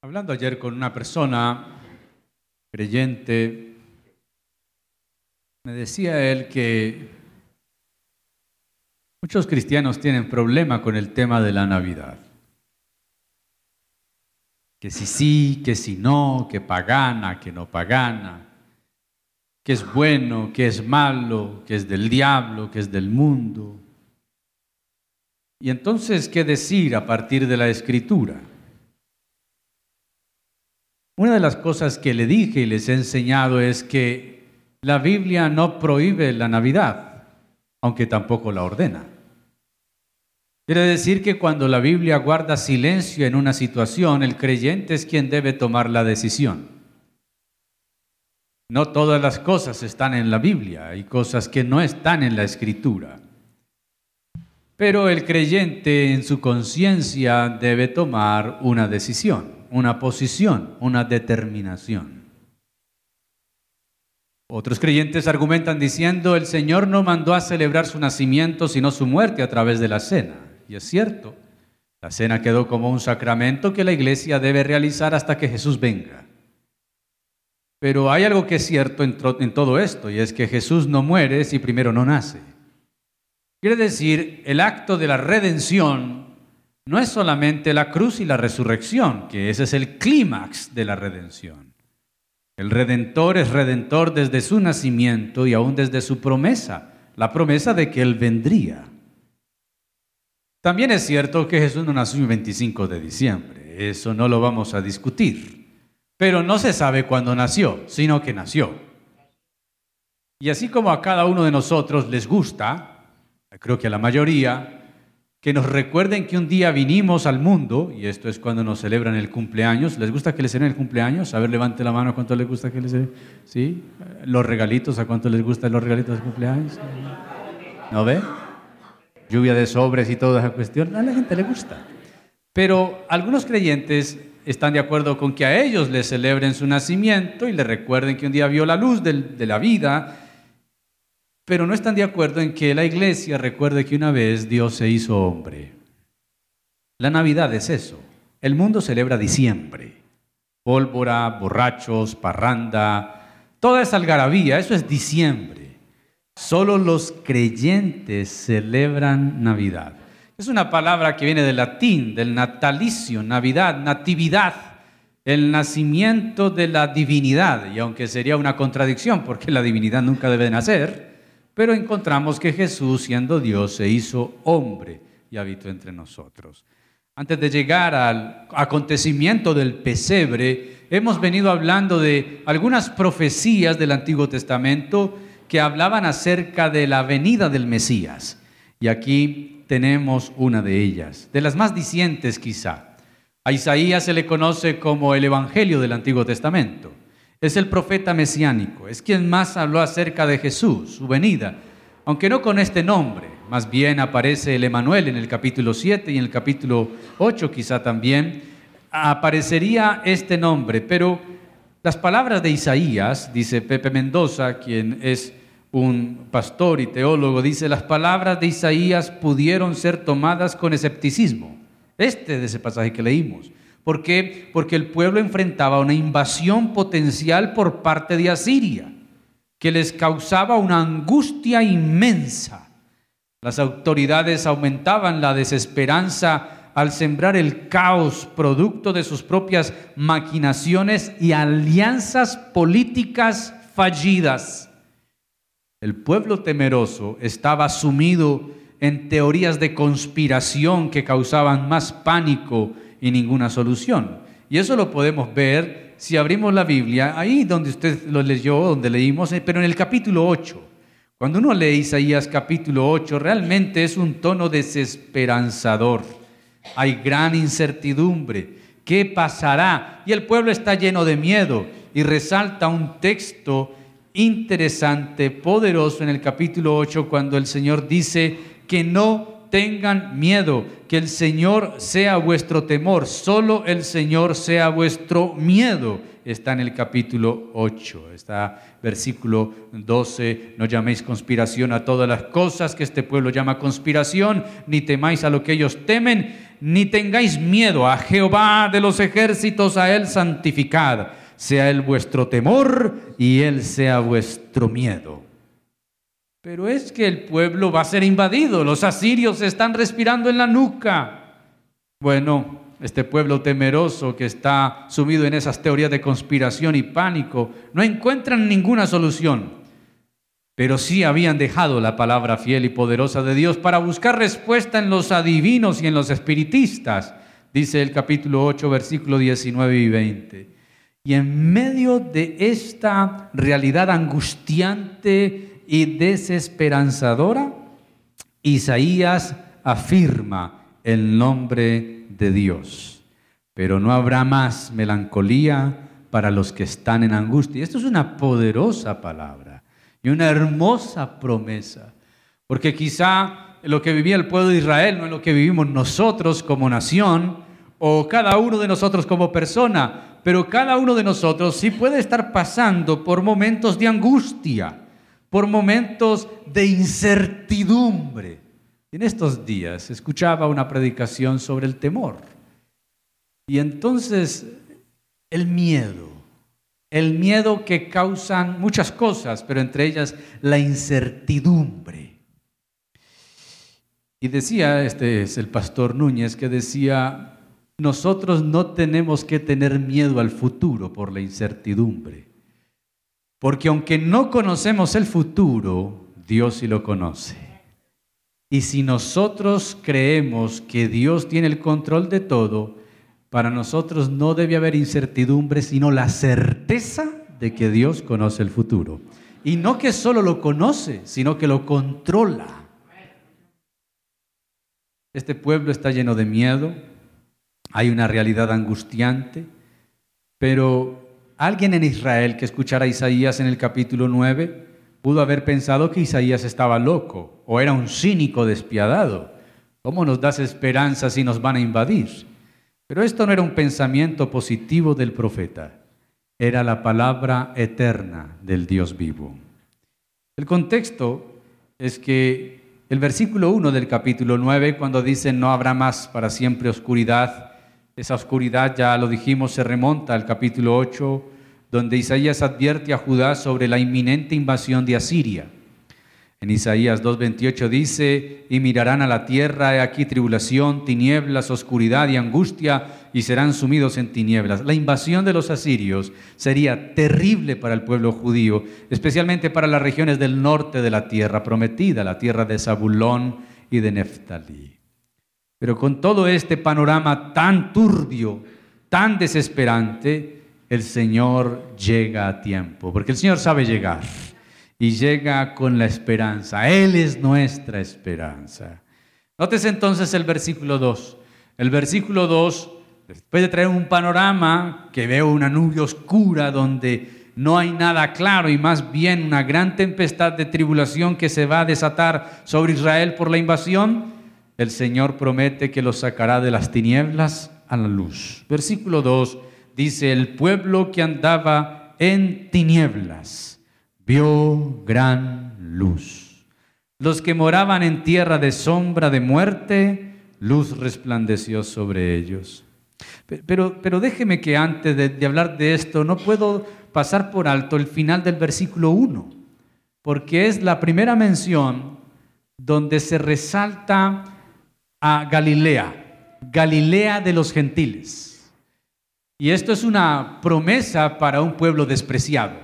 Hablando ayer con una persona creyente, me decía él que muchos cristianos tienen problema con el tema de la Navidad. Que si sí, que si no, que pagana, que no pagana, que es bueno, que es malo, que es del diablo, que es del mundo. Y entonces, ¿qué decir a partir de la escritura? Una de las cosas que le dije y les he enseñado es que la Biblia no prohíbe la Navidad, aunque tampoco la ordena. Quiere decir que cuando la Biblia guarda silencio en una situación, el creyente es quien debe tomar la decisión. No todas las cosas están en la Biblia, hay cosas que no están en la Escritura. Pero el creyente en su conciencia debe tomar una decisión una posición, una determinación. Otros creyentes argumentan diciendo, el Señor no mandó a celebrar su nacimiento, sino su muerte a través de la cena. Y es cierto, la cena quedó como un sacramento que la iglesia debe realizar hasta que Jesús venga. Pero hay algo que es cierto en, todo esto, y es que Jesús no muere si primero no nace. Quiere decir, el acto de la redención no es solamente la cruz y la resurrección, que ese es el clímax de la redención. El redentor es redentor desde su nacimiento y aún desde su promesa, la promesa de que Él vendría. También es cierto que Jesús no nació el 25 de diciembre, eso no lo vamos a discutir, pero no se sabe cuándo nació, sino que nació. Y así como a cada uno de nosotros les gusta, creo que a la mayoría, que nos recuerden que un día vinimos al mundo, y esto es cuando nos celebran el cumpleaños. ¿Les gusta que les celebren el cumpleaños? A ver, levante la mano, ¿a cuánto les gusta que les ¿Sí? Los regalitos, ¿a cuánto les gustan los regalitos de cumpleaños? ¿No ve? Lluvia de sobres y toda esa cuestión. A la gente le gusta. Pero algunos creyentes están de acuerdo con que a ellos les celebren su nacimiento y les recuerden que un día vio la luz de la vida pero no están de acuerdo en que la iglesia recuerde que una vez Dios se hizo hombre. La Navidad es eso. El mundo celebra diciembre. Pólvora, borrachos, parranda, toda esa algarabía, eso es diciembre. Solo los creyentes celebran Navidad. Es una palabra que viene del latín, del natalicio, Navidad, natividad, el nacimiento de la divinidad. Y aunque sería una contradicción, porque la divinidad nunca debe nacer, pero encontramos que Jesús, siendo Dios, se hizo hombre y habitó entre nosotros. Antes de llegar al acontecimiento del pesebre, hemos venido hablando de algunas profecías del Antiguo Testamento que hablaban acerca de la venida del Mesías. Y aquí tenemos una de ellas, de las más dicientes quizá. A Isaías se le conoce como el Evangelio del Antiguo Testamento. Es el profeta mesiánico, es quien más habló acerca de Jesús, su venida, aunque no con este nombre. Más bien aparece el Emanuel en el capítulo 7 y en el capítulo 8 quizá también aparecería este nombre, pero las palabras de Isaías, dice Pepe Mendoza, quien es un pastor y teólogo, dice, las palabras de Isaías pudieron ser tomadas con escepticismo. Este de ese pasaje que leímos. ¿Por qué? Porque el pueblo enfrentaba una invasión potencial por parte de Asiria, que les causaba una angustia inmensa. Las autoridades aumentaban la desesperanza al sembrar el caos producto de sus propias maquinaciones y alianzas políticas fallidas. El pueblo temeroso estaba sumido en teorías de conspiración que causaban más pánico y ninguna solución. Y eso lo podemos ver si abrimos la Biblia, ahí donde usted lo leyó, donde leímos, eh, pero en el capítulo 8. Cuando uno lee Isaías capítulo 8, realmente es un tono desesperanzador. Hay gran incertidumbre. ¿Qué pasará? Y el pueblo está lleno de miedo. Y resalta un texto interesante, poderoso en el capítulo 8, cuando el Señor dice que no tengan miedo, que el Señor sea vuestro temor, solo el Señor sea vuestro miedo. Está en el capítulo 8, está versículo 12, no llaméis conspiración a todas las cosas que este pueblo llama conspiración, ni temáis a lo que ellos temen, ni tengáis miedo a Jehová de los ejércitos, a él santificad, sea él vuestro temor y él sea vuestro miedo. Pero es que el pueblo va a ser invadido, los asirios están respirando en la nuca. Bueno, este pueblo temeroso que está sumido en esas teorías de conspiración y pánico, no encuentran ninguna solución. Pero sí habían dejado la palabra fiel y poderosa de Dios para buscar respuesta en los adivinos y en los espiritistas, dice el capítulo 8, versículo 19 y 20. Y en medio de esta realidad angustiante y desesperanzadora, Isaías afirma el nombre de Dios. Pero no habrá más melancolía para los que están en angustia. Esto es una poderosa palabra y una hermosa promesa, porque quizá lo que vivía el pueblo de Israel no es lo que vivimos nosotros como nación o cada uno de nosotros como persona, pero cada uno de nosotros sí puede estar pasando por momentos de angustia por momentos de incertidumbre. En estos días escuchaba una predicación sobre el temor. Y entonces el miedo, el miedo que causan muchas cosas, pero entre ellas la incertidumbre. Y decía, este es el pastor Núñez, que decía, nosotros no tenemos que tener miedo al futuro por la incertidumbre. Porque aunque no conocemos el futuro, Dios sí lo conoce. Y si nosotros creemos que Dios tiene el control de todo, para nosotros no debe haber incertidumbre, sino la certeza de que Dios conoce el futuro. Y no que solo lo conoce, sino que lo controla. Este pueblo está lleno de miedo, hay una realidad angustiante, pero Alguien en Israel que escuchara a Isaías en el capítulo 9 pudo haber pensado que Isaías estaba loco o era un cínico despiadado. ¿Cómo nos das esperanza si nos van a invadir? Pero esto no era un pensamiento positivo del profeta, era la palabra eterna del Dios vivo. El contexto es que el versículo 1 del capítulo 9, cuando dice no habrá más para siempre oscuridad, esa oscuridad, ya lo dijimos, se remonta al capítulo 8, donde Isaías advierte a Judá sobre la inminente invasión de Asiria. En Isaías 2.28 dice, y mirarán a la tierra, he aquí tribulación, tinieblas, oscuridad y angustia, y serán sumidos en tinieblas. La invasión de los asirios sería terrible para el pueblo judío, especialmente para las regiones del norte de la tierra prometida, la tierra de Zabulón y de Neftalí. Pero con todo este panorama tan turbio, tan desesperante, el Señor llega a tiempo, porque el Señor sabe llegar y llega con la esperanza. Él es nuestra esperanza. Notes entonces el versículo 2. El versículo 2, después de traer un panorama que veo una nube oscura donde no hay nada claro y más bien una gran tempestad de tribulación que se va a desatar sobre Israel por la invasión, el Señor promete que los sacará de las tinieblas a la luz. Versículo 2 dice, el pueblo que andaba en tinieblas vio gran luz. Los que moraban en tierra de sombra de muerte, luz resplandeció sobre ellos. Pero, pero déjeme que antes de, de hablar de esto, no puedo pasar por alto el final del versículo 1, porque es la primera mención donde se resalta a Galilea, Galilea de los gentiles. Y esto es una promesa para un pueblo despreciado.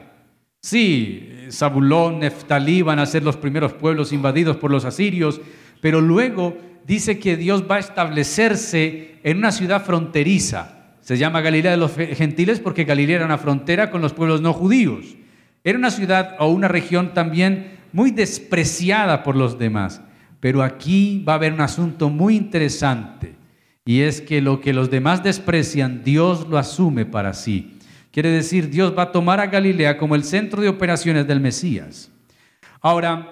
Sí, Zabulón, Neftalí van a ser los primeros pueblos invadidos por los asirios, pero luego dice que Dios va a establecerse en una ciudad fronteriza. Se llama Galilea de los gentiles porque Galilea era una frontera con los pueblos no judíos. Era una ciudad o una región también muy despreciada por los demás. Pero aquí va a haber un asunto muy interesante y es que lo que los demás desprecian, Dios lo asume para sí. Quiere decir, Dios va a tomar a Galilea como el centro de operaciones del Mesías. Ahora,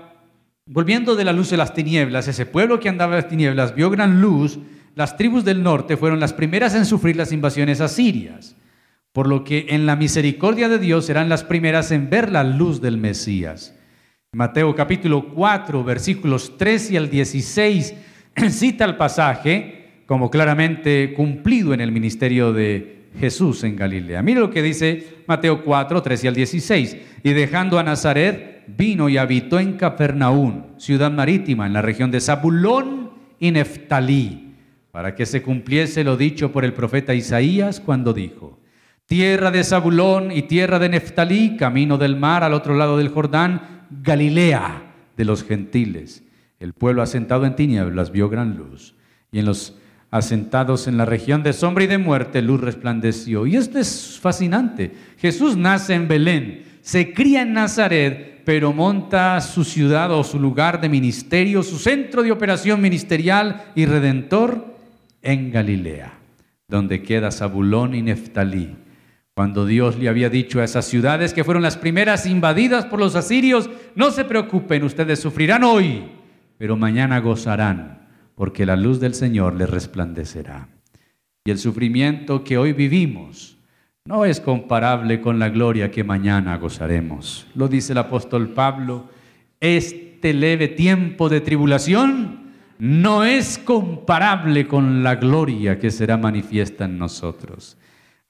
Volviendo de la luz de las tinieblas, ese pueblo que andaba en las tinieblas vio gran luz. Las tribus del norte fueron las primeras en sufrir las invasiones asirias, por lo que en la misericordia de Dios serán las primeras en ver la luz del Mesías. Mateo capítulo 4, versículos 13 al 16, cita el pasaje como claramente cumplido en el ministerio de Jesús en Galilea. Mire lo que dice Mateo 4, 13 al 16. Y dejando a Nazaret, vino y habitó en Capernaum, ciudad marítima, en la región de Zabulón y Neftalí, para que se cumpliese lo dicho por el profeta Isaías cuando dijo, Tierra de Zabulón y tierra de Neftalí, camino del mar al otro lado del Jordán, Galilea de los gentiles. El pueblo asentado en tinieblas vio gran luz, y en los asentados en la región de sombra y de muerte, luz resplandeció. Y esto es fascinante. Jesús nace en Belén, se cría en Nazaret, pero monta su ciudad o su lugar de ministerio, su centro de operación ministerial y redentor en Galilea, donde queda Zabulón y Neftalí. Cuando Dios le había dicho a esas ciudades que fueron las primeras invadidas por los asirios, no se preocupen, ustedes sufrirán hoy, pero mañana gozarán porque la luz del Señor le resplandecerá. Y el sufrimiento que hoy vivimos no es comparable con la gloria que mañana gozaremos. Lo dice el apóstol Pablo, este leve tiempo de tribulación no es comparable con la gloria que será manifiesta en nosotros.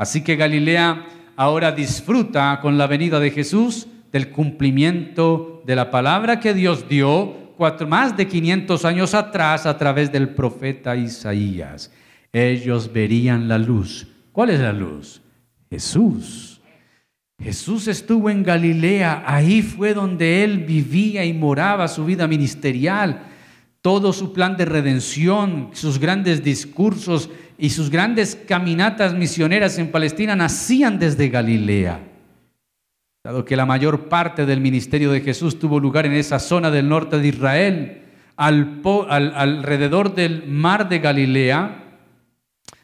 Así que Galilea ahora disfruta con la venida de Jesús del cumplimiento de la palabra que Dios dio más de 500 años atrás a través del profeta Isaías. Ellos verían la luz. ¿Cuál es la luz? Jesús. Jesús estuvo en Galilea, ahí fue donde él vivía y moraba su vida ministerial. Todo su plan de redención, sus grandes discursos y sus grandes caminatas misioneras en Palestina nacían desde Galilea. Dado que la mayor parte del ministerio de Jesús tuvo lugar en esa zona del norte de Israel, alrededor del mar de Galilea,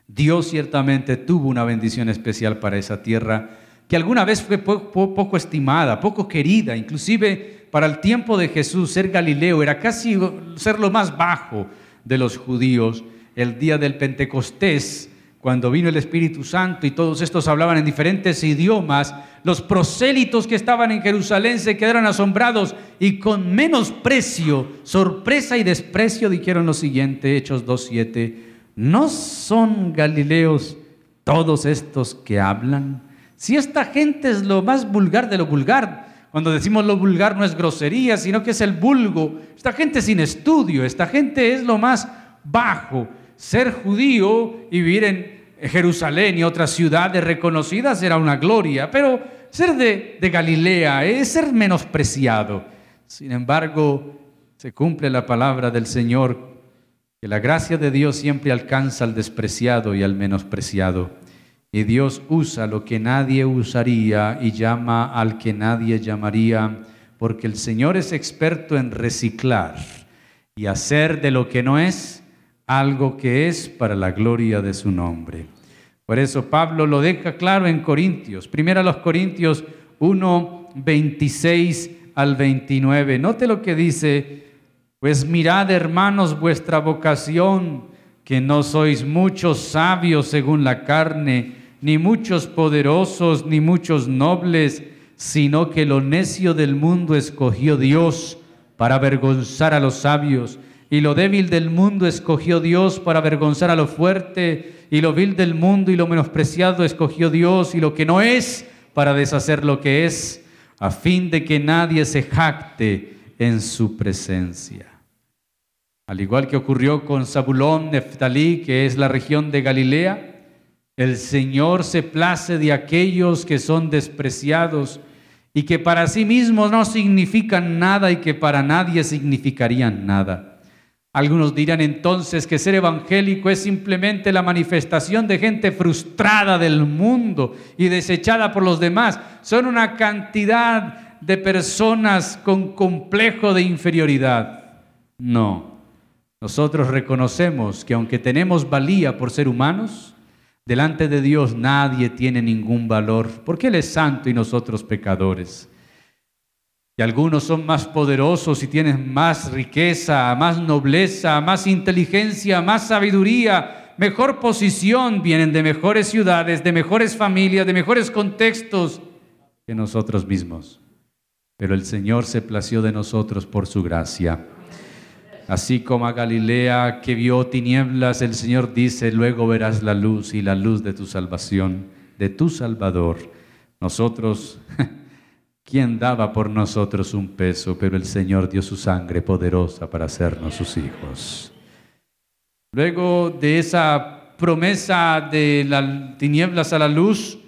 Dios ciertamente tuvo una bendición especial para esa tierra que alguna vez fue poco, estimada, poco querida, inclusive para el tiempo de Jesús ser Galileo era casi ser lo más bajo de los judíos. El día del Pentecostés cuando vino el Espíritu Santo y todos estos hablaban en diferentes idiomas, los prosélitos que estaban en Jerusalén se quedaron asombrados y con menosprecio, sorpresa y desprecio dijeron lo siguiente, Hechos 2.7, ¿no son galileos todos estos que hablan? Si esta gente es lo más vulgar de lo vulgar, cuando decimos lo vulgar no es grosería, sino que es el vulgo, esta gente sin estudio, esta gente es lo más bajo ser judío y vivir en Jerusalén y otras ciudades reconocidas era una gloria, pero ser de, Galilea es ser menospreciado. Sin embargo, se cumple la palabra del Señor, que la gracia de Dios siempre alcanza al despreciado y al menospreciado. Y Dios usa lo que nadie usaría y llama al que nadie llamaría, porque el Señor es experto en reciclar y hacer de lo que no es algo que es para la gloria de su nombre. Por eso Pablo lo deja claro en Corintios. Primero a los Corintios 1, 26 al 29. Note lo que dice, pues mirad hermanos vuestra vocación, que no sois muchos sabios según la carne, ni muchos poderosos, ni muchos nobles, sino que lo necio del mundo escogió Dios para avergonzar a los sabios y lo débil del mundo escogió Dios para avergonzar a lo fuerte, y lo vil del mundo y lo menospreciado escogió Dios, y lo que no es para deshacer lo que es, a fin de que nadie se jacte en su presencia. Al igual que ocurrió con Zabulón, Neftalí, que es la región de Galilea, el Señor se place de aquellos que son despreciados y que para sí mismos no significan nada y que para nadie significarían nada. Algunos dirán entonces que ser evangélico es simplemente la manifestación de gente frustrada del mundo y desechada por los demás. Son una cantidad de personas con complejo de inferioridad. No, nosotros reconocemos que aunque tenemos valía por ser humanos, delante de Dios nadie tiene ningún valor, porque Él es santo y nosotros pecadores. Y algunos son más poderosos y tienen más riqueza, más nobleza, más inteligencia, más sabiduría, mejor posición, vienen de mejores ciudades, de mejores familias, de mejores contextos que nosotros mismos. Pero el Señor se plació de nosotros por su gracia. Así como a Galilea que vio tinieblas, el Señor dice, luego verás la luz y la luz de tu salvación, de tu Salvador. Nosotros ¿Quién daba por nosotros un peso? Pero el Señor dio su sangre poderosa para hacernos sus hijos. Luego de esa promesa de las tinieblas a la luz,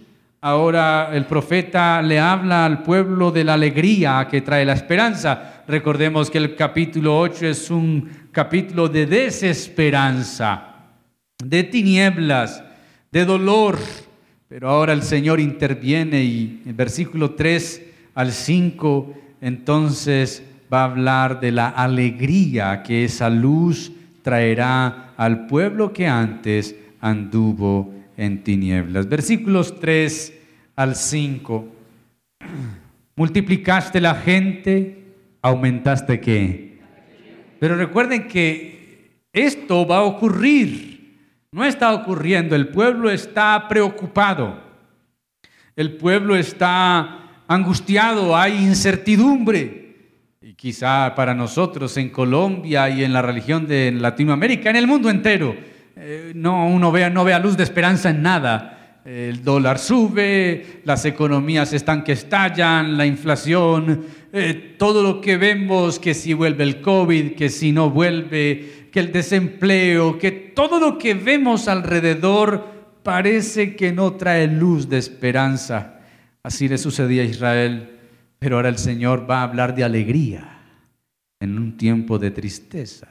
ahora el profeta le habla al pueblo de la alegría que trae la esperanza. Recordemos que el capítulo 8 es un capítulo de desesperanza, de tinieblas, de dolor. Pero ahora el Señor interviene y en versículo 3 al 5, entonces va a hablar de la alegría que esa luz traerá al pueblo que antes anduvo en tinieblas. Versículos 3 al 5. Multiplicaste la gente, aumentaste qué. Pero recuerden que esto va a ocurrir. No está ocurriendo, el pueblo está preocupado. El pueblo está angustiado, hay incertidumbre. Y quizá para nosotros en Colombia y en la religión de Latinoamérica, en el mundo entero, eh, no, uno vea, no vea luz de esperanza en nada. El dólar sube, las economías están que estallan, la inflación, eh, todo lo que vemos, que si vuelve el COVID, que si no vuelve, que el desempleo, que todo lo que vemos alrededor parece que no trae luz de esperanza. Así le sucedía a Israel, pero ahora el Señor va a hablar de alegría en un tiempo de tristeza.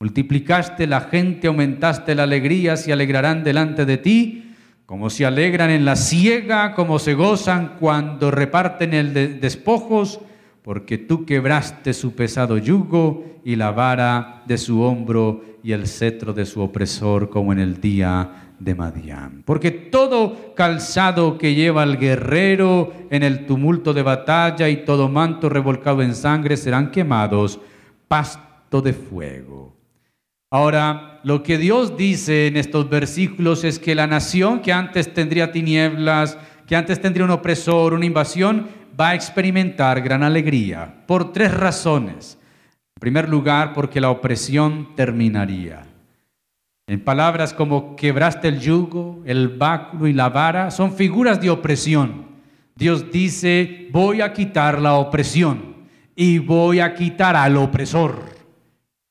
Multiplicaste la gente, aumentaste la alegría, se alegrarán delante de ti, como se alegran en la siega, como se gozan cuando reparten el despojos, porque tú quebraste su pesado yugo y la vara de su hombro y el cetro de su opresor, como en el día de Madián. Porque todo calzado que lleva el guerrero en el tumulto de batalla y todo manto revolcado en sangre serán quemados, pasto de fuego. Ahora, lo que Dios dice en estos versículos es que la nación que antes tendría tinieblas, que antes tendría un opresor, una invasión, va a experimentar gran alegría por tres razones. En primer lugar, porque la opresión terminaría. En palabras como quebraste el yugo, el báculo y la vara, son figuras de opresión. Dios dice, voy a quitar la opresión y voy a quitar al opresor.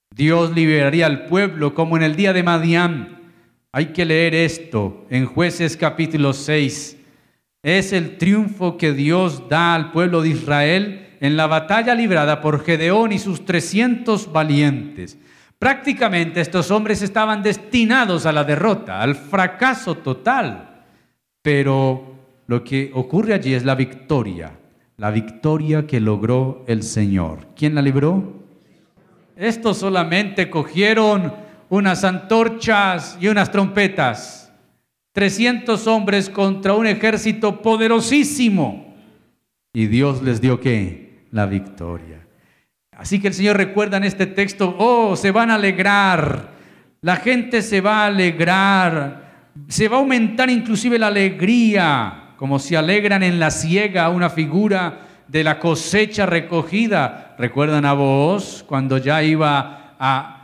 Dios liberaría al pueblo como en el día de Madián. Hay que leer esto en jueces capítulo 6. Es el triunfo que Dios da al pueblo de Israel en la batalla librada por Gedeón y sus 300 valientes. Prácticamente estos hombres estaban destinados a la derrota, al fracaso total. Pero lo que ocurre allí es la victoria, la victoria que logró el Señor. ¿Quién la libró? Estos solamente cogieron unas antorchas y unas trompetas. 300 hombres contra un ejército poderosísimo. Y Dios les dio qué? La victoria. Así que el Señor recuerda en este texto, oh, se van a alegrar, la gente se va a alegrar, se va a aumentar inclusive la alegría, como se alegran en la siega, una figura de la cosecha recogida. ¿Recuerdan a vos cuando ya iba a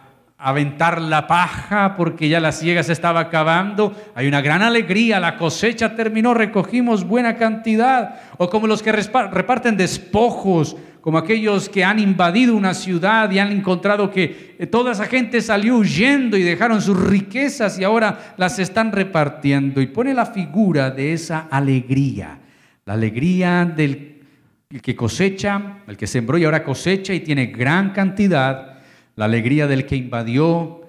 aventar la paja porque ya la siega se estaba acabando. Hay una gran alegría, la cosecha terminó, recogimos buena cantidad. O como los que reparten despojos, como aquellos que han invadido una ciudad y han encontrado que eh, toda esa gente salió huyendo y dejaron sus riquezas y ahora las están repartiendo. Y pone la figura de esa alegría, la alegría del que cosecha, el que sembró y ahora cosecha y tiene gran cantidad la alegría del que invadió,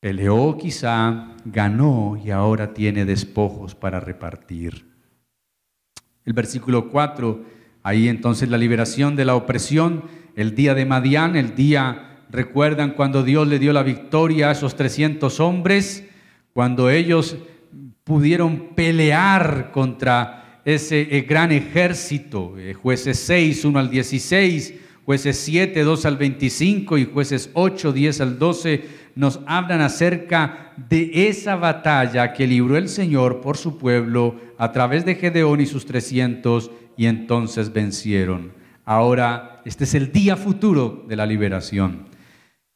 peleó quizá, ganó y ahora tiene despojos para repartir. El versículo 4, ahí entonces la liberación de la opresión, el día de Madián, el día, recuerdan cuando Dios le dio la victoria a esos 300 hombres, cuando ellos pudieron pelear contra ese gran ejército, eh, jueces 6, 1 al 16, jueces 7, 2 al 25 y jueces 8, 10 al 12, nos hablan acerca de esa batalla que libró el Señor por su pueblo a través de Gedeón y sus 300 y entonces vencieron. Ahora, este es el día futuro de la liberación.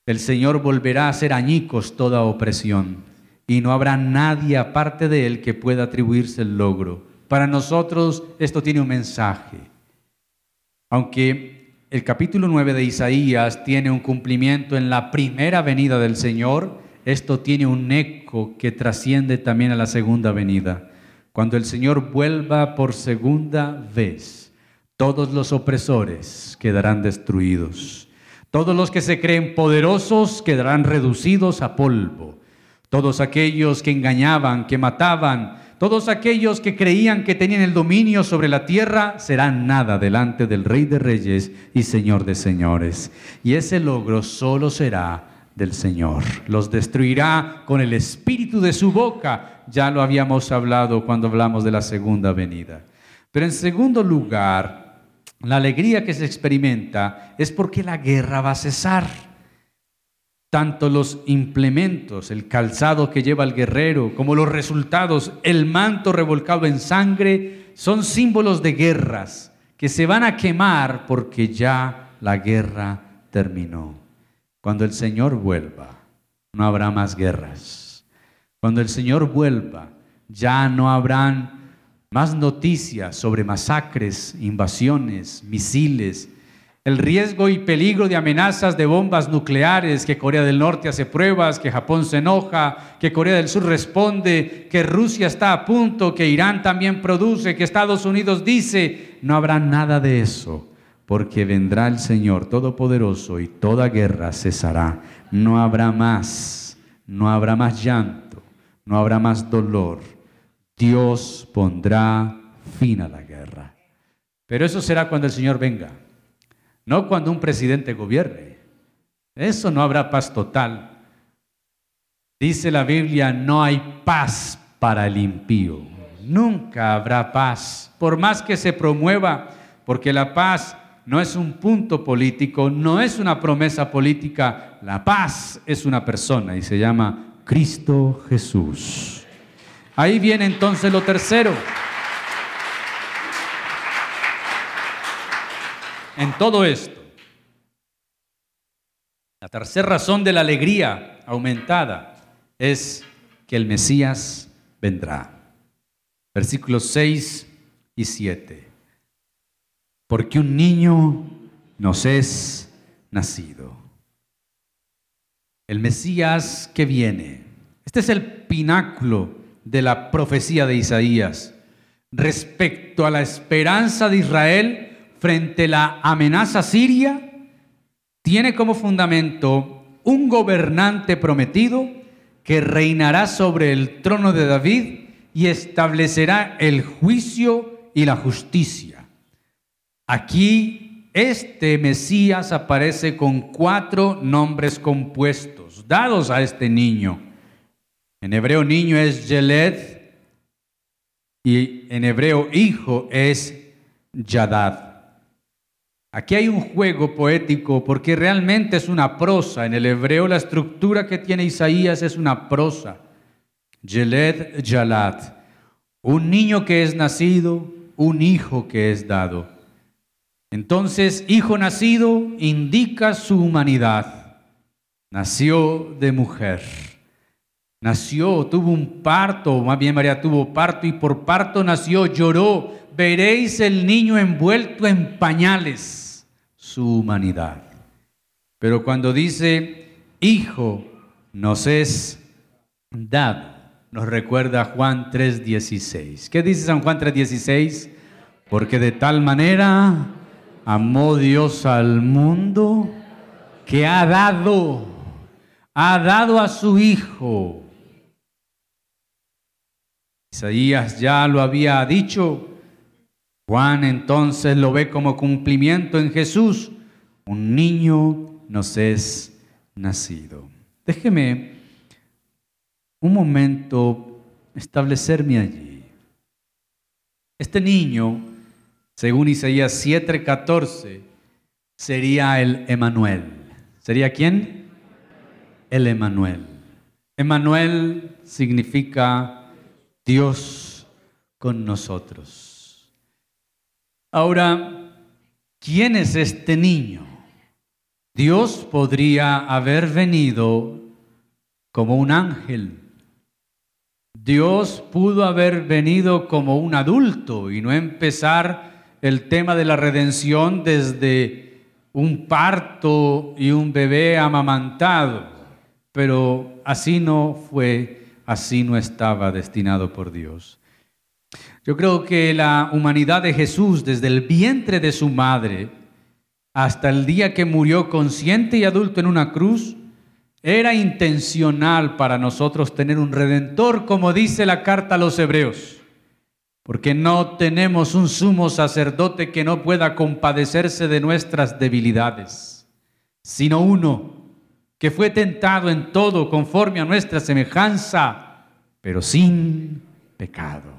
El Señor volverá a hacer añicos toda opresión y no habrá nadie aparte de Él que pueda atribuirse el logro. Para nosotros esto tiene un mensaje. Aunque el capítulo 9 de Isaías tiene un cumplimiento en la primera venida del Señor, esto tiene un eco que trasciende también a la segunda venida. Cuando el Señor vuelva por segunda vez, todos los opresores quedarán destruidos. Todos los que se creen poderosos quedarán reducidos a polvo. Todos aquellos que engañaban, que mataban, todos aquellos que creían que tenían el dominio sobre la tierra serán nada delante del Rey de Reyes y Señor de Señores. Y ese logro solo será del Señor. Los destruirá con el espíritu de su boca. Ya lo habíamos hablado cuando hablamos de la segunda venida. Pero en segundo lugar, la alegría que se experimenta es porque la guerra va a cesar. Tanto los implementos, el calzado que lleva el guerrero, como los resultados, el manto revolcado en sangre, son símbolos de guerras que se van a quemar porque ya la guerra terminó. Cuando el Señor vuelva, no habrá más guerras. Cuando el Señor vuelva, ya no habrán más noticias sobre masacres, invasiones, misiles, el riesgo y peligro de amenazas de bombas nucleares, que Corea del Norte hace pruebas, que Japón se enoja, que Corea del Sur responde, que Rusia está a punto, que Irán también produce, que Estados Unidos dice, no habrá nada de eso, porque vendrá el Señor Todopoderoso y toda guerra cesará. No habrá más, no habrá más llanto, no habrá más dolor. Dios pondrá fin a la guerra. Pero eso será cuando el Señor venga no cuando un presidente gobierne. Eso no habrá paz total. Dice la Biblia, no hay paz para el impío. Nunca habrá paz, por más que se promueva, porque la paz no es un punto político, no es una promesa política, la paz es una persona y se llama Cristo Jesús. Ahí viene entonces lo tercero. en todo esto. La tercera razón de la alegría aumentada es que el Mesías vendrá. Versículos 6 y 7. Porque un niño nos es nacido. El Mesías que viene. Este es el pináculo de la profecía de Isaías respecto a la esperanza de Israel frente a la amenaza siria, tiene como fundamento un gobernante prometido que reinará sobre el trono de David y establecerá el juicio y la justicia. Aquí este Mesías aparece con cuatro nombres compuestos dados a este niño. En hebreo niño es Yeled y en hebreo hijo es Yadad. Aquí hay un juego poético porque realmente es una prosa. En el hebreo la estructura que tiene Isaías es una prosa. Yeled Yalat. Un niño que es nacido, un hijo que es dado. Entonces, hijo nacido indica su humanidad. Nació de mujer. Nació, tuvo un parto, más bien María tuvo parto y por parto nació, lloró. Veréis el niño envuelto en pañales su humanidad. Pero cuando dice, Hijo nos es dado, nos recuerda Juan 3:16. ¿Qué dice San Juan 3:16? Porque de tal manera amó Dios al mundo que ha dado, ha dado a su Hijo. Isaías ya lo había dicho, Juan entonces lo ve como cumplimiento en Jesús. Un niño nos es nacido. Déjeme un momento establecerme allí. Este niño, según Isaías 7:14, sería el Emanuel. ¿Sería quién? El Emanuel. Emanuel significa Dios con nosotros. Ahora, ¿quién es este niño? Dios podría haber venido como un ángel. Dios pudo haber venido como un adulto y no empezar el tema de la redención desde un parto y un bebé amamantado. Pero así no fue, así no estaba destinado por Dios. Yo creo que la humanidad de Jesús desde el vientre de su madre hasta el día que murió consciente y adulto en una cruz, era intencional para nosotros tener un redentor, como dice la carta a los hebreos, porque no tenemos un sumo sacerdote que no pueda compadecerse de nuestras debilidades, sino uno que fue tentado en todo conforme a nuestra semejanza, pero sin pecado.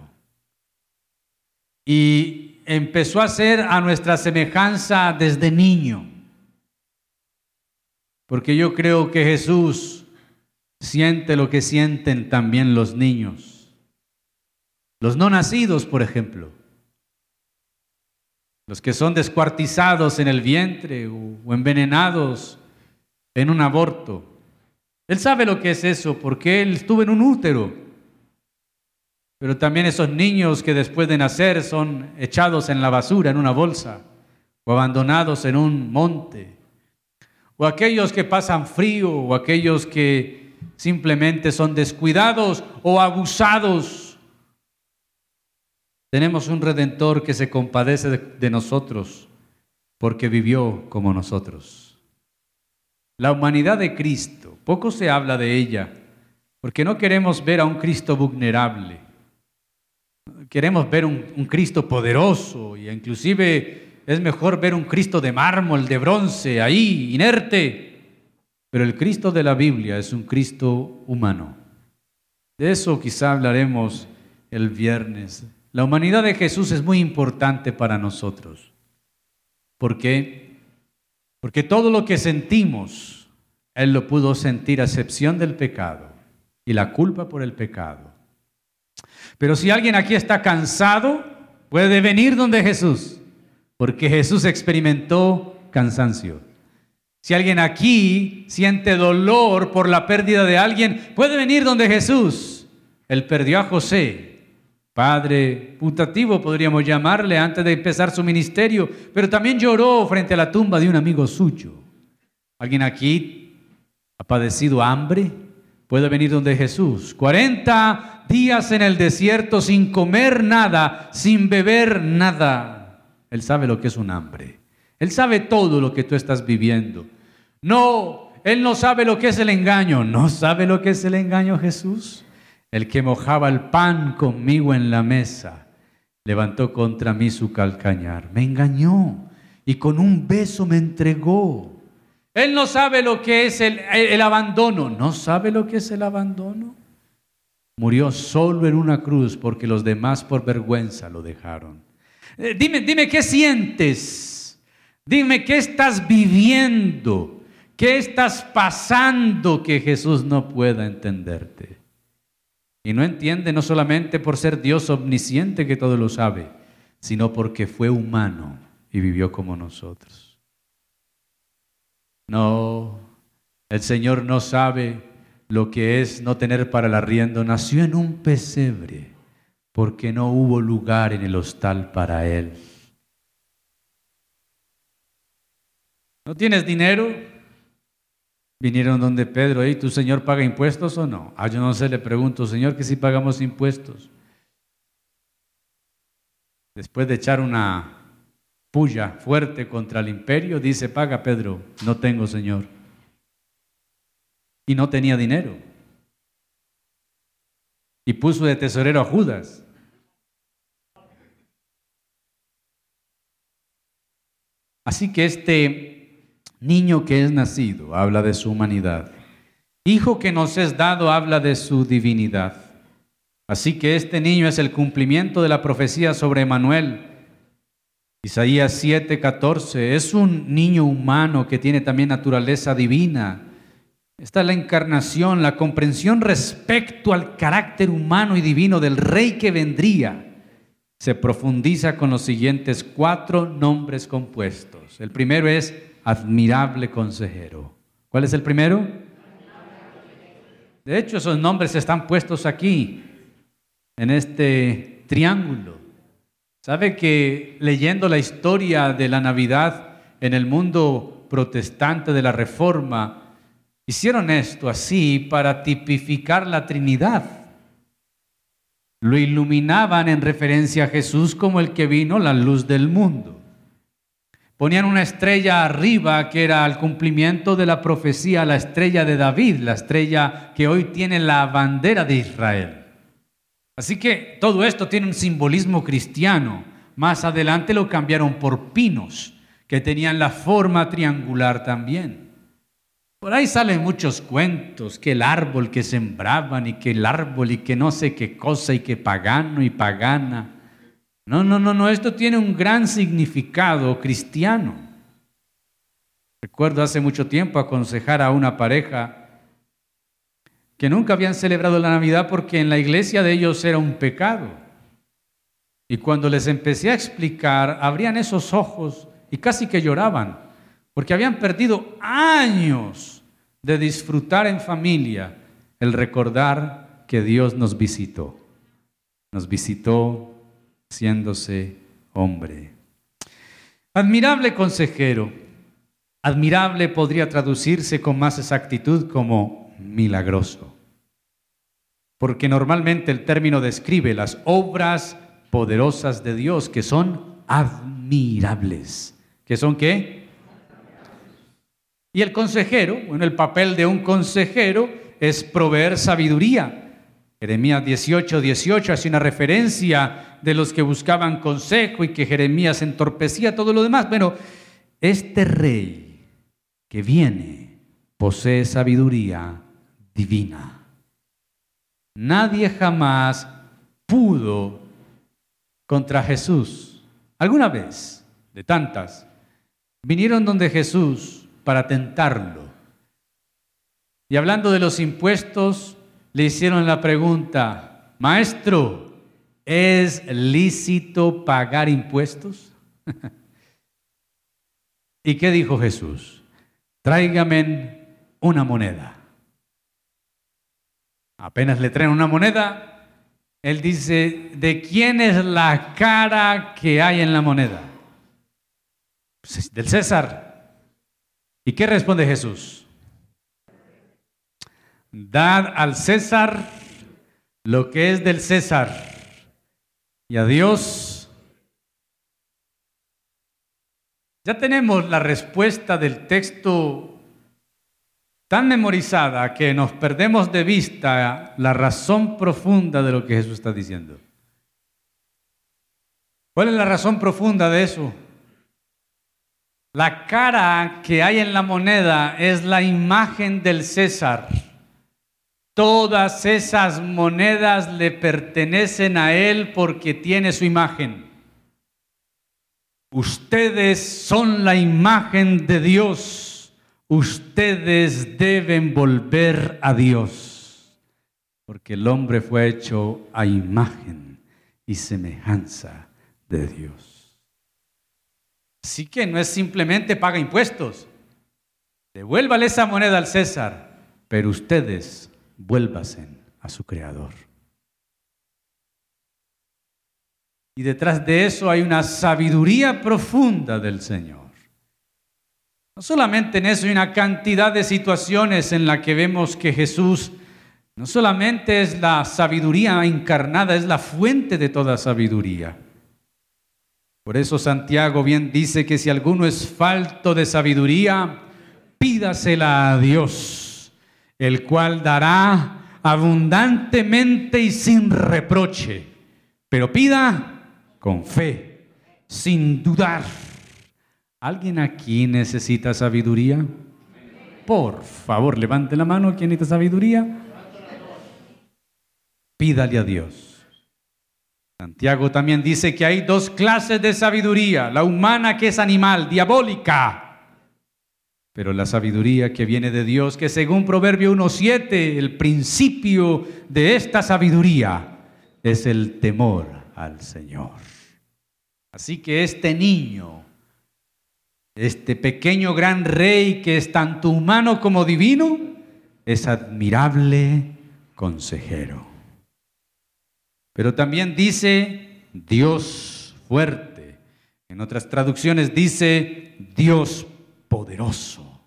Y empezó a ser a nuestra semejanza desde niño. Porque yo creo que Jesús siente lo que sienten también los niños. Los no nacidos, por ejemplo. Los que son descuartizados en el vientre o envenenados en un aborto. Él sabe lo que es eso porque él estuvo en un útero. Pero también esos niños que después de nacer son echados en la basura, en una bolsa, o abandonados en un monte o aquellos que pasan frío, o aquellos que simplemente son descuidados o abusados. Tenemos un redentor que se compadece de, nosotros porque vivió como nosotros. La humanidad de Cristo, poco se habla de ella, porque no queremos ver a un Cristo vulnerable. Queremos ver un, un Cristo poderoso e inclusive es mejor ver un Cristo de mármol, de bronce, ahí, inerte. Pero el Cristo de la Biblia es un Cristo humano. De eso quizá hablaremos el viernes. La humanidad de Jesús es muy importante para nosotros. ¿Por qué? Porque todo lo que sentimos, Él lo pudo sentir a excepción del pecado y la culpa por el pecado. Pero si alguien aquí está cansado, puede venir donde Jesús porque Jesús experimentó cansancio. Si alguien aquí siente dolor por la pérdida de alguien, puede venir donde Jesús. Él perdió a José, padre putativo podríamos llamarle antes de empezar su ministerio, pero también lloró frente a la tumba de un amigo suyo. ¿Alguien aquí ha padecido hambre? Puede venir donde Jesús. 40 días en el desierto sin comer nada, sin beber nada. Él sabe lo que es un hambre. Él sabe todo lo que tú estás viviendo. No, Él no sabe lo que es el engaño. ¿No sabe lo que es el engaño Jesús? El que mojaba el pan conmigo en la mesa, levantó contra mí su calcañar. Me engañó y con un beso me entregó. Él no sabe lo que es el, el, abandono. ¿No sabe lo que es el abandono? Murió solo en una cruz porque los demás por vergüenza lo dejaron. Eh, dime, dime qué sientes. Dime qué estás viviendo. ¿Qué estás pasando que Jesús no pueda entenderte? Y no entiende no solamente por ser Dios omnisciente que todo lo sabe, sino porque fue humano y vivió como nosotros. No, el Señor no sabe lo que es no tener para el arriendo. Nació en un pesebre porque no hubo lugar en el hostal para él. ¿No tienes dinero? Vinieron donde Pedro, ¿y tu Señor paga impuestos o no? Ah, yo no sé, le pregunto, Señor, que si pagamos impuestos. Después de echar una puya fuerte contra el imperio, dice, paga Pedro, no tengo Señor. Y no tenía dinero. Y puso de tesorero a Judas. Así que este niño que es nacido habla de su humanidad. Hijo que nos es dado habla de su divinidad. Así que este niño es el cumplimiento de la profecía sobre Emanuel. Isaías 7:14 es un niño humano que tiene también naturaleza divina. Esta es la encarnación, la comprensión respecto al carácter humano y divino del rey que vendría. Se profundiza con los siguientes cuatro nombres compuestos. El primero es admirable consejero. ¿Cuál es el primero? De hecho, esos nombres están puestos aquí en este triángulo. ¿Sabe que leyendo la historia de la Navidad en el mundo protestante de la Reforma, hicieron esto así para tipificar la Trinidad? Lo iluminaban en referencia a Jesús como el que vino la luz del mundo. Ponían una estrella arriba que era el cumplimiento de la profecía, la estrella de David, la estrella que hoy tiene la bandera de Israel. Así que todo esto tiene un simbolismo cristiano. Más adelante lo cambiaron por pinos, que tenían la forma triangular también. Por ahí salen muchos cuentos, que el árbol que sembraban y que el árbol y que no sé qué cosa y que pagano y pagana. No, no, no, no, esto tiene un gran significado cristiano. Recuerdo hace mucho tiempo aconsejar a una pareja que nunca habían celebrado la Navidad porque en la iglesia de ellos era un pecado. Y cuando les empecé a explicar, abrían esos ojos y casi que lloraban, porque habían perdido años de disfrutar en familia el recordar que Dios nos visitó. Nos visitó haciéndose hombre. Admirable consejero. Admirable podría traducirse con más exactitud como milagroso porque normalmente el término describe las obras poderosas de Dios que son admirables. ¿Que son qué? Y el consejero, bueno, el papel de un consejero es proveer sabiduría. Jeremías 18, 18 hace una referencia de los que buscaban consejo y que Jeremías entorpecía todo lo demás. Bueno, este rey que viene posee sabiduría divina. Nadie jamás pudo contra Jesús. ¿Alguna vez, de tantas, vinieron donde Jesús para tentarlo? Y hablando de los impuestos, le hicieron la pregunta, Maestro, ¿es lícito pagar impuestos? ¿Y qué dijo Jesús? Tráigame una moneda. Apenas le traen una moneda, él dice, ¿de quién es la cara que hay en la moneda? Pues del César. ¿Y qué responde Jesús? Dad al César lo que es del César y a Dios. Ya tenemos la respuesta del texto tan memorizada que nos perdemos de vista la razón profunda de lo que Jesús está diciendo. ¿Cuál es la razón profunda de eso? La cara que hay en la moneda es la imagen del César. Todas esas monedas le pertenecen a él porque tiene su imagen. Ustedes son la imagen de Dios ustedes deben volver a Dios, porque el hombre fue hecho a imagen y semejanza de Dios. Así que no es simplemente paga impuestos, devuélvale esa moneda al César, pero ustedes vuélvasen a su Creador. Y detrás de eso hay una sabiduría profunda del Señor. No solamente en eso, hay una cantidad de situaciones en las que vemos que Jesús no solamente es la sabiduría encarnada, es la fuente de toda sabiduría. Por eso Santiago bien dice que si alguno es falto de sabiduría, pídasela a Dios, el cual dará abundantemente y sin reproche, pero pida con fe, sin dudar ¿Alguien aquí necesita sabiduría? Por favor, levante la mano. ¿Quién necesita sabiduría? Pídale a Dios. Santiago también dice que hay dos clases de sabiduría, la humana que es animal, diabólica, pero la sabiduría que viene de Dios, que según Proverbio 1.7, el principio de esta sabiduría es el temor al Señor. Así que este niño, este pequeño gran rey que es tanto humano como divino, es admirable consejero. Pero también dice Dios fuerte. En otras traducciones dice Dios poderoso.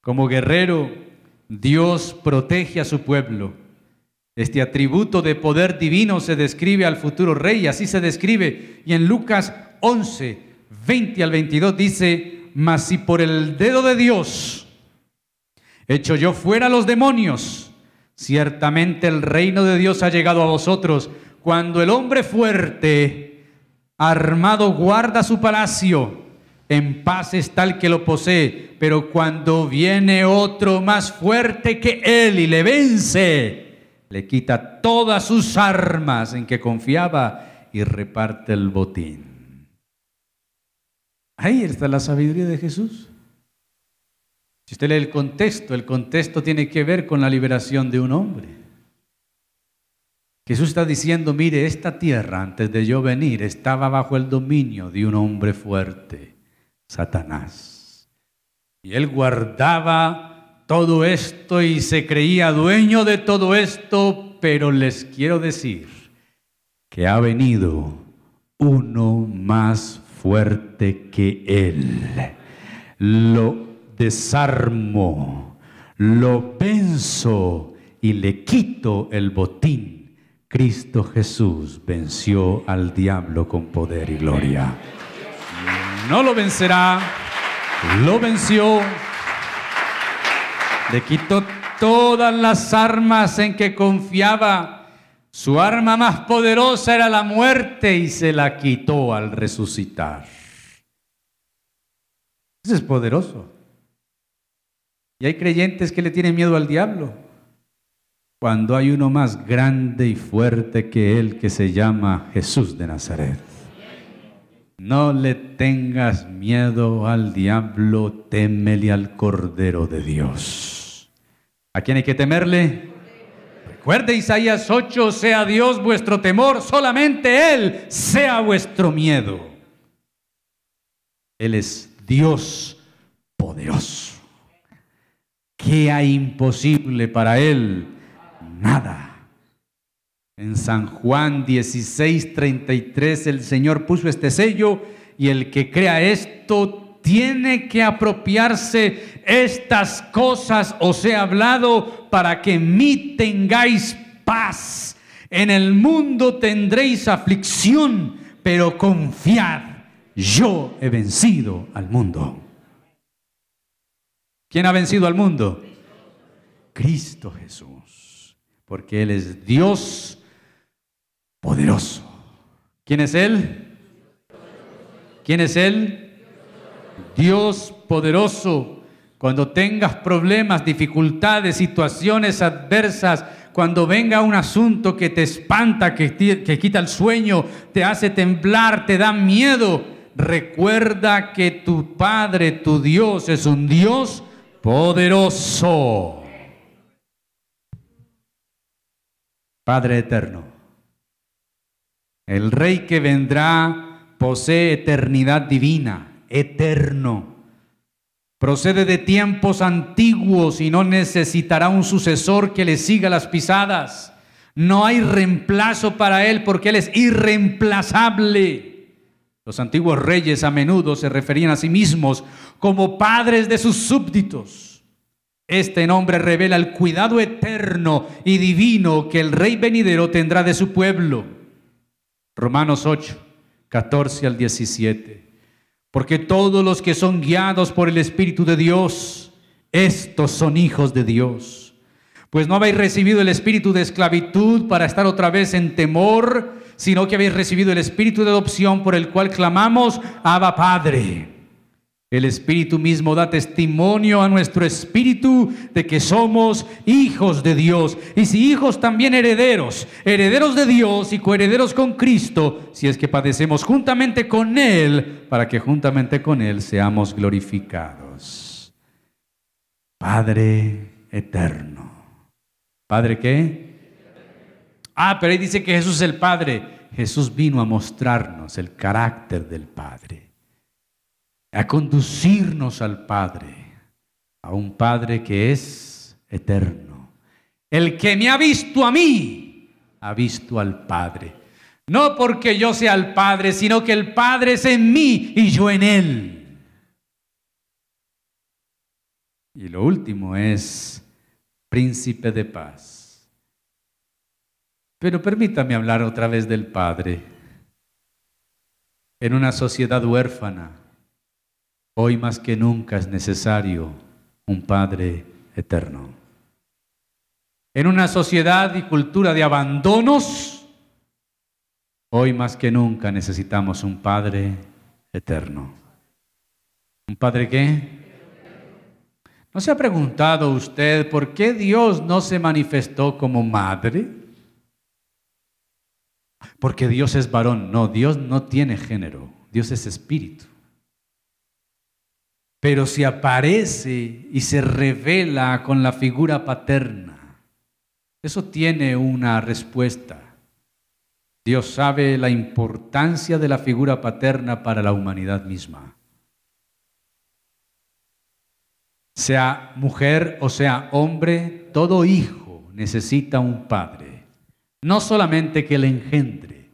Como guerrero, Dios protege a su pueblo. Este atributo de poder divino se describe al futuro rey, así se describe. Y en Lucas 11, 20 al 22 dice, mas si por el dedo de Dios echo yo fuera los demonios, ciertamente el reino de Dios ha llegado a vosotros. Cuando el hombre fuerte, armado, guarda su palacio, en paz está el que lo posee, pero cuando viene otro más fuerte que él y le vence, le quita todas sus armas en que confiaba y reparte el botín. Ahí está la sabiduría de Jesús. Si usted lee el contexto, el contexto tiene que ver con la liberación de un hombre. Jesús está diciendo, mire, esta tierra antes de yo venir estaba bajo el dominio de un hombre fuerte, Satanás. Y él guardaba todo esto y se creía dueño de todo esto, pero les quiero decir que ha venido uno más fuerte que él. Lo desarmo, lo venzo y le quito el botín. Cristo Jesús venció al diablo con poder y gloria. No lo vencerá, lo venció le quitó todas las armas en que confiaba. Su arma más poderosa era la muerte y se la quitó al resucitar. Ese es poderoso. Y hay creyentes que le tienen miedo al diablo. Cuando hay uno más grande y fuerte que él que se llama Jesús de Nazaret. No le tengas miedo al diablo, témele al Cordero de Dios. ¿A quién hay que temerle? Recuerde Isaías 8, sea Dios vuestro temor, solamente Él sea vuestro miedo. Él es Dios poderoso. ¿Qué hay imposible para Él? Nada. En San Juan 16, 33 el Señor puso este sello y el que crea esto tiene que apropiarse estas cosas os he hablado para que en mí tengáis paz. En el mundo tendréis aflicción, pero confiad, yo he vencido al mundo. ¿Quién ha vencido al mundo? Cristo Jesús, porque Él es Dios poderoso. ¿Quién es Él? ¿Quién es Él? Dios poderoso, cuando tengas problemas, dificultades, situaciones adversas, cuando venga un asunto que te espanta, que, que quita el sueño, te hace temblar, te da miedo, recuerda que tu Padre, tu Dios, es un Dios poderoso. Padre eterno, el Rey que vendrá posee eternidad divina eterno. Procede de tiempos antiguos y no necesitará un sucesor que le siga las pisadas. No hay reemplazo para él porque él es irreemplazable. Los antiguos reyes a menudo se referían a sí mismos como padres de sus súbditos. Este nombre revela el cuidado eterno y divino que el rey venidero tendrá de su pueblo. Romanos 8, 14 al 17. Porque todos los que son guiados por el Espíritu de Dios, estos son hijos de Dios. Pues no habéis recibido el espíritu de esclavitud para estar otra vez en temor, sino que habéis recibido el espíritu de adopción por el cual clamamos, Abba Padre. El Espíritu mismo da testimonio a nuestro espíritu de que somos hijos de Dios. Y si hijos también herederos, herederos de Dios y coherederos con Cristo, si es que padecemos juntamente con Él, para que juntamente con Él seamos glorificados. Padre eterno. ¿Padre qué? Ah, pero ahí dice que Jesús es el Padre. Jesús vino a mostrarnos el carácter del Padre a conducirnos al Padre, a un Padre que es eterno. El que me ha visto a mí, ha visto al Padre. No porque yo sea el Padre, sino que el Padre es en mí y yo en Él. Y lo último es príncipe de paz. Pero permítame hablar otra vez del Padre. En una sociedad huérfana, Hoy más que nunca es necesario un Padre eterno. En una sociedad y cultura de abandonos, hoy más que nunca necesitamos un Padre eterno. ¿Un Padre qué? ¿No se ha preguntado usted por qué Dios no se manifestó como madre? Porque Dios es varón. No, Dios no tiene género. Dios es espíritu pero se aparece y se revela con la figura paterna. Eso tiene una respuesta. Dios sabe la importancia de la figura paterna para la humanidad misma. Sea mujer o sea hombre, todo hijo necesita un padre. No solamente que le engendre,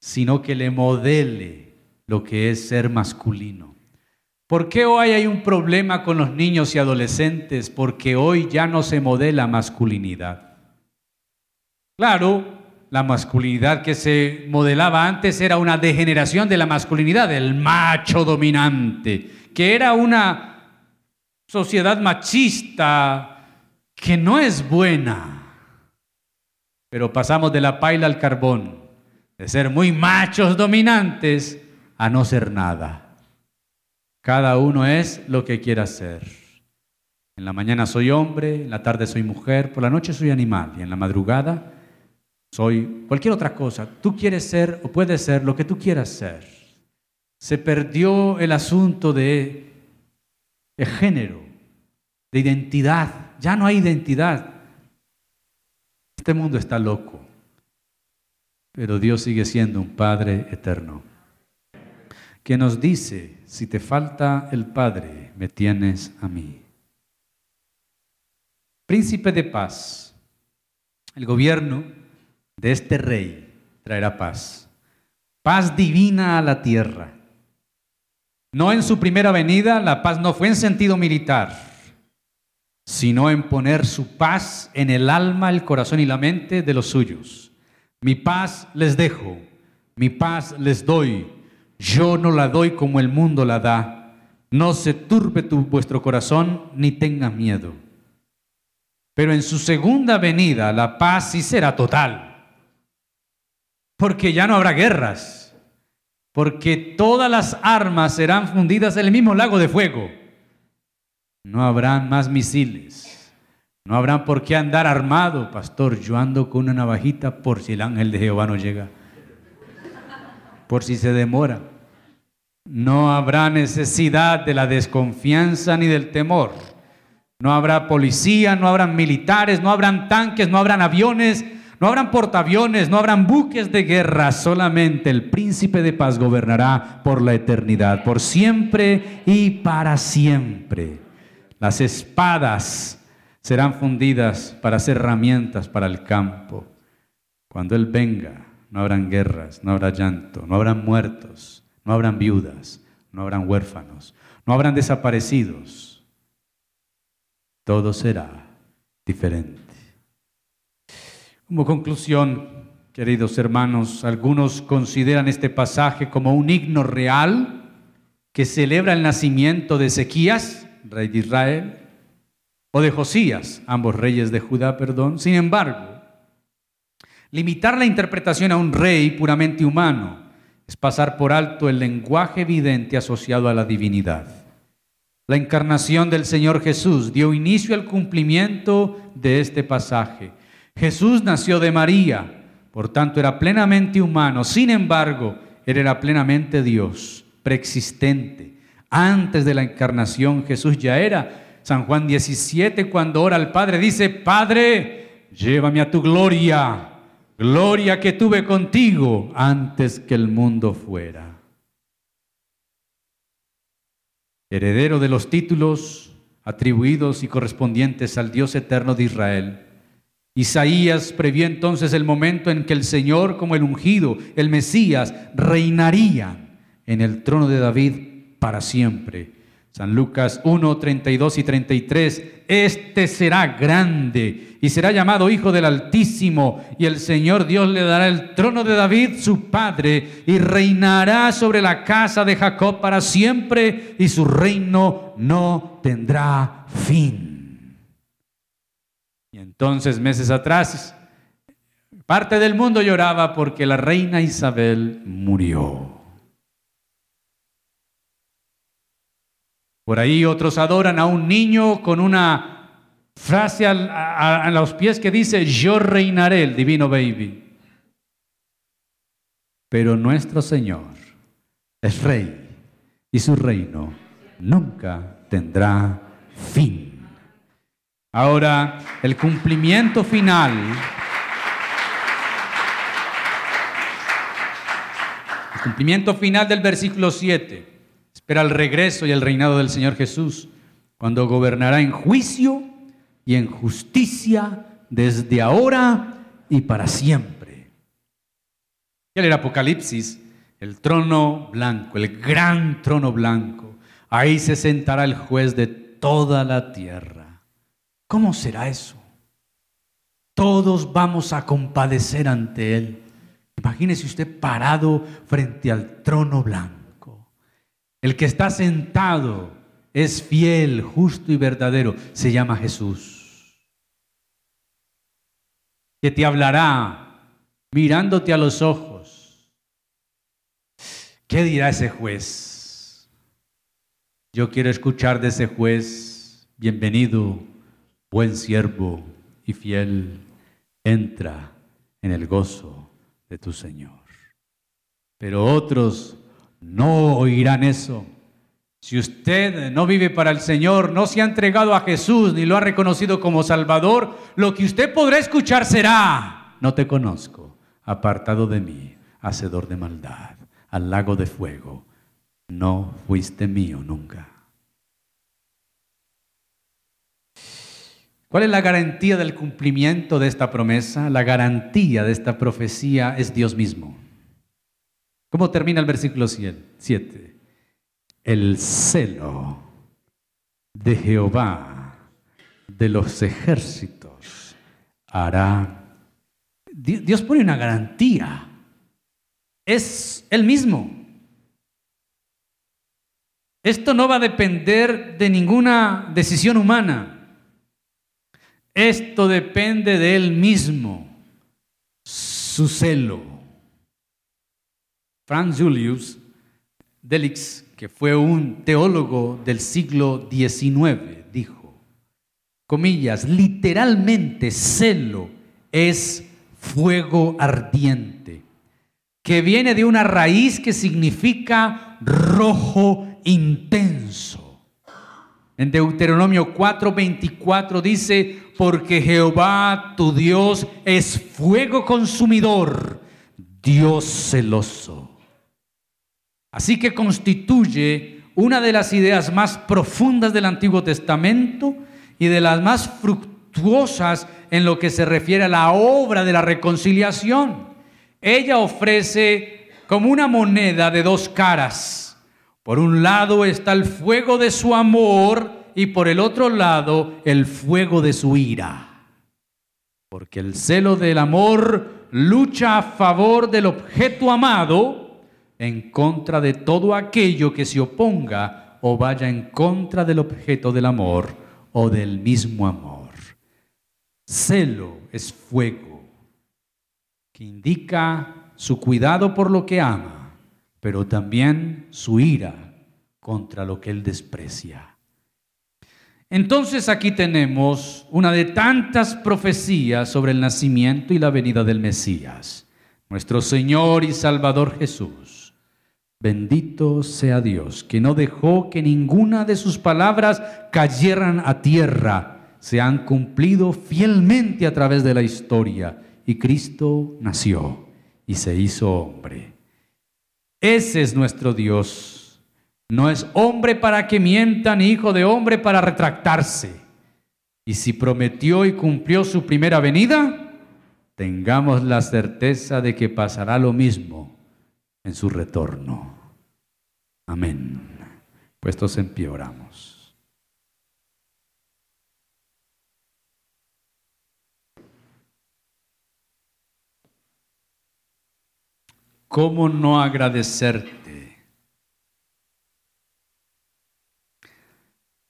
sino que le modele lo que es ser masculino. ¿Por qué hoy hay un problema con los niños y adolescentes? Porque hoy ya no se modela masculinidad. Claro, la masculinidad que se modelaba antes era una degeneración de la masculinidad, del macho dominante, que era una sociedad machista que no es buena. Pero pasamos de la paila al carbón, de ser muy machos dominantes a no ser nada. Cada uno es lo que quiera ser. En la mañana soy hombre, en la tarde soy mujer, por la noche soy animal y en la madrugada soy cualquier otra cosa. Tú quieres ser o puedes ser lo que tú quieras ser. Se perdió el asunto de, de género, de identidad. Ya no hay identidad. Este mundo está loco, pero Dios sigue siendo un Padre eterno que nos dice, si te falta el Padre, me tienes a mí. Príncipe de paz, el gobierno de este rey traerá paz, paz divina a la tierra. No en su primera venida, la paz no fue en sentido militar, sino en poner su paz en el alma, el corazón y la mente de los suyos. Mi paz les dejo, mi paz les doy yo no la doy como el mundo la da. No se turbe tu, vuestro corazón ni tenga miedo. Pero en su segunda venida la paz sí será total. Porque ya no habrá guerras. Porque todas las armas serán fundidas en el mismo lago de fuego. No habrán más misiles. No habrán por qué andar armado, pastor. Yo ando con una navajita por si el ángel de Jehová no llega por si se demora. No habrá necesidad de la desconfianza ni del temor. No habrá policía, no habrán militares, no habrán tanques, no habrán aviones, no habrán portaaviones, no habrán buques de guerra. Solamente el príncipe de paz gobernará por la eternidad, por siempre y para siempre. Las espadas serán fundidas para ser herramientas para el campo. Cuando Él venga, no habrán guerras, no habrá llanto, no habrán muertos, no habrán viudas, no habrán huérfanos, no habrán desaparecidos. Todo será diferente. Como conclusión, queridos hermanos, algunos consideran este pasaje como un himno real que celebra el nacimiento de Ezequías, rey de Israel, o de Josías, ambos reyes de Judá, perdón. Sin embargo, Limitar la interpretación a un rey puramente humano es pasar por alto el lenguaje evidente asociado a la divinidad. La encarnación del Señor Jesús dio inicio al cumplimiento de este pasaje. Jesús nació de María, por tanto era plenamente humano, sin embargo, era plenamente Dios, preexistente. Antes de la encarnación Jesús ya era. San Juan 17, cuando ora al Padre, dice, Padre, llévame a tu gloria, gloria que tuve contigo antes que el mundo fuera. heredero de los títulos atribuidos y correspondientes al Dios eterno de Israel. Isaías previó entonces el momento en que el Señor, como el ungido, el Mesías, reinaría en el trono de David para siempre. San Lucas 1, 32 y 33, este será grande y será llamado Hijo del Altísimo, y el Señor Dios le dará el trono de David, su padre, y reinará sobre la casa de Jacob para siempre, y su reino no tendrá fin. Y entonces, meses atrás, parte del mundo lloraba porque la reina Isabel murió. Por ahí otros adoran a un niño con una frase a, los pies que dice, yo reinaré el divino baby. Pero nuestro Señor es rey y su reino nunca tendrá fin. Ahora, el cumplimiento final el cumplimiento final del versículo 7 espera el regreso y el reinado del Señor Jesús, cuando gobernará en juicio y en justicia desde ahora y para siempre. Y el Apocalipsis, el trono blanco, el gran trono blanco, ahí se sentará el juez de toda la tierra. ¿Cómo será eso? Todos vamos a compadecer ante Él. Imagínese usted parado frente al trono blanco. El que está sentado es fiel, justo y verdadero. Se llama Jesús. Que te hablará mirándote a los ojos. ¿Qué dirá ese juez? Yo quiero escuchar de ese juez, bienvenido, buen siervo y fiel, entra en el gozo de tu Señor. Pero otros no oirán eso. Si usted no vive para el Señor, no se ha entregado a Jesús ni lo ha reconocido como Salvador, lo que usted podrá escuchar será, no te conozco, apartado de mí, hacedor de maldad, al lago de fuego, no fuiste mío nunca. ¿Cuál es la garantía del cumplimiento de esta promesa? La garantía de esta profecía es Dios mismo. ¿Cómo termina el versículo 7? El celo de Jehová de los ejércitos hará. Dios pone una garantía. Es el mismo. Esto no va a depender de ninguna decisión humana. Esto depende de Él mismo, su celo. Franz Julius Delix, que fue un teólogo del siglo XIX, dijo, comillas, literalmente celo es fuego ardiente, que viene de una raíz que significa rojo intenso. En Deuteronomio 4:24 dice, porque Jehová tu Dios es fuego consumidor, Dios celoso. Así que constituye una de las ideas más profundas del Antiguo Testamento y de las más fructuosas en lo que se refiere a la obra de la reconciliación. Ella ofrece como una moneda de dos caras. Por un lado está el fuego de su amor y por el otro lado el fuego de su ira. Porque el celo del amor lucha a favor del objeto amado en contra de todo aquello que se oponga o vaya en contra del objeto del amor o del mismo amor. Celo es fuego que indica su cuidado por lo que ama, pero también su ira contra lo que él desprecia. Entonces aquí tenemos una de tantas profecías sobre el nacimiento y la venida del Mesías, nuestro Señor y Salvador Jesús. Bendito sea Dios, que no dejó que ninguna de sus palabras cayeran a tierra, se han cumplido fielmente a través de la historia y Cristo nació y se hizo hombre. Ese es nuestro Dios no es hombre para que mienta, ni hijo de hombre para retractarse. Y si prometió y cumplió su primera venida, tengamos la certeza de que pasará lo mismo en su retorno. Amén. Puestos en pie oramos. ¿Cómo no agradecerte?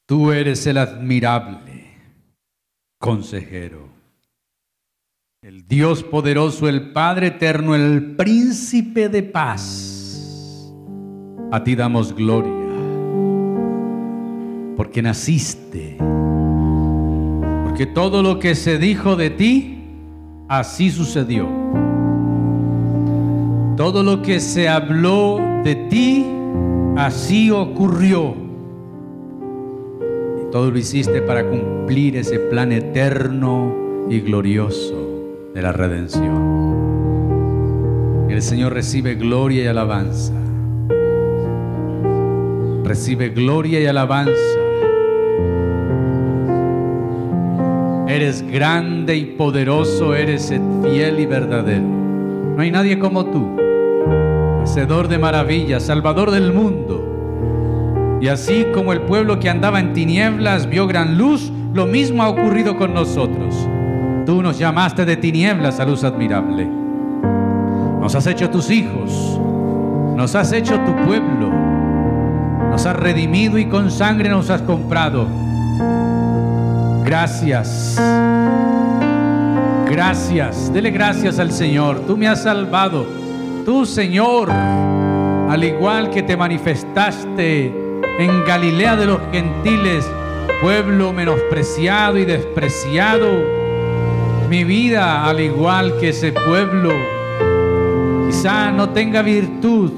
Tú eres el admirable consejero, el Dios poderoso, el Padre eterno, el príncipe de paz. A ti damos gloria, porque naciste, porque todo lo que se dijo de ti, así sucedió. Todo lo que se habló de ti, así ocurrió todo lo hiciste para cumplir ese plan eterno y glorioso de la redención. El Señor recibe gloria y alabanza. Recibe gloria y alabanza. Eres grande y poderoso, eres fiel y verdadero. No hay nadie como tú, hacedor de maravillas, salvador del mundo y así como el pueblo que andaba en tinieblas vio gran luz, lo mismo ha ocurrido con nosotros. Tú nos llamaste de tinieblas a luz admirable. Nos has hecho tus hijos, nos has hecho tu pueblo, nos has redimido y con sangre nos has comprado. Gracias. Gracias. Dele gracias al Señor. Tú me has salvado. Tú, Señor, al igual que te manifestaste en Galilea de los gentiles, pueblo menospreciado y despreciado. Mi vida, al igual que ese pueblo, quizá no tenga virtud.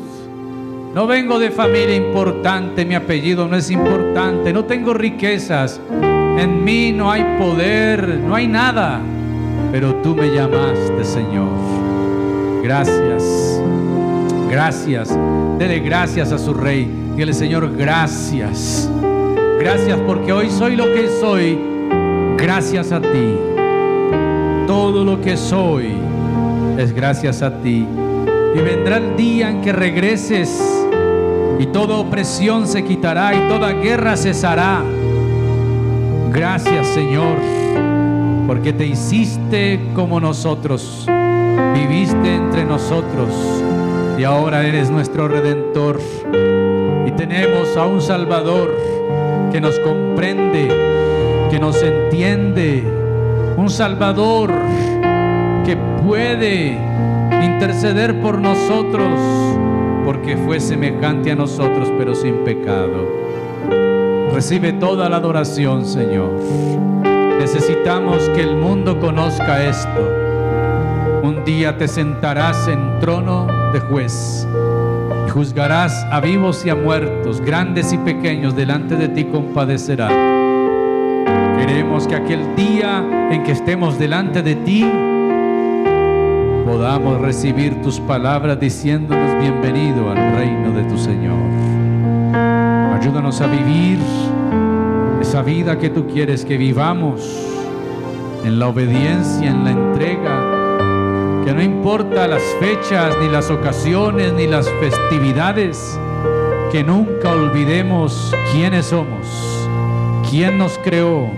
No vengo de familia importante, mi apellido no es importante, no tengo riquezas, en mí no hay poder, no hay nada, pero tú me llamaste, Señor. Gracias, gracias, dele gracias a su Rey. Dígale, Señor, gracias. Gracias porque hoy soy lo que soy. Gracias a ti. Todo lo que soy es gracias a ti. Y vendrá el día en que regreses y toda opresión se quitará y toda guerra cesará. Gracias Señor, porque te hiciste como nosotros, viviste entre nosotros y ahora eres nuestro redentor y tenemos a un Salvador que nos comprende, que nos entiende, un Salvador que puede interceder por nosotros porque fue semejante a nosotros pero sin pecado. Recibe toda la adoración, Señor. Necesitamos que el mundo conozca esto. Un día te sentarás en trono de juez juzgarás a vivos y a muertos, grandes y pequeños, delante de ti compadecerá. Queremos que aquel día en que estemos delante de ti, podamos recibir tus palabras diciéndonos bienvenido al reino de tu Señor. Ayúdanos a vivir esa vida que tú quieres que vivamos en la obediencia, en la entrega que no importa las fechas, ni las ocasiones, ni las festividades, que nunca olvidemos quiénes somos, quién nos creó,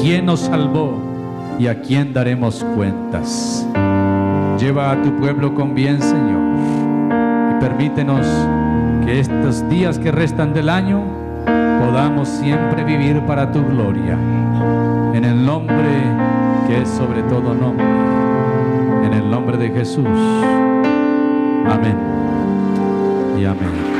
quién nos salvó y a quién daremos cuentas. Lleva a tu pueblo con bien, Señor, y permítenos que estos días que restan del año podamos siempre vivir para tu gloria, en el nombre que es sobre todo nombre en el nombre de Jesús. Amén y amén.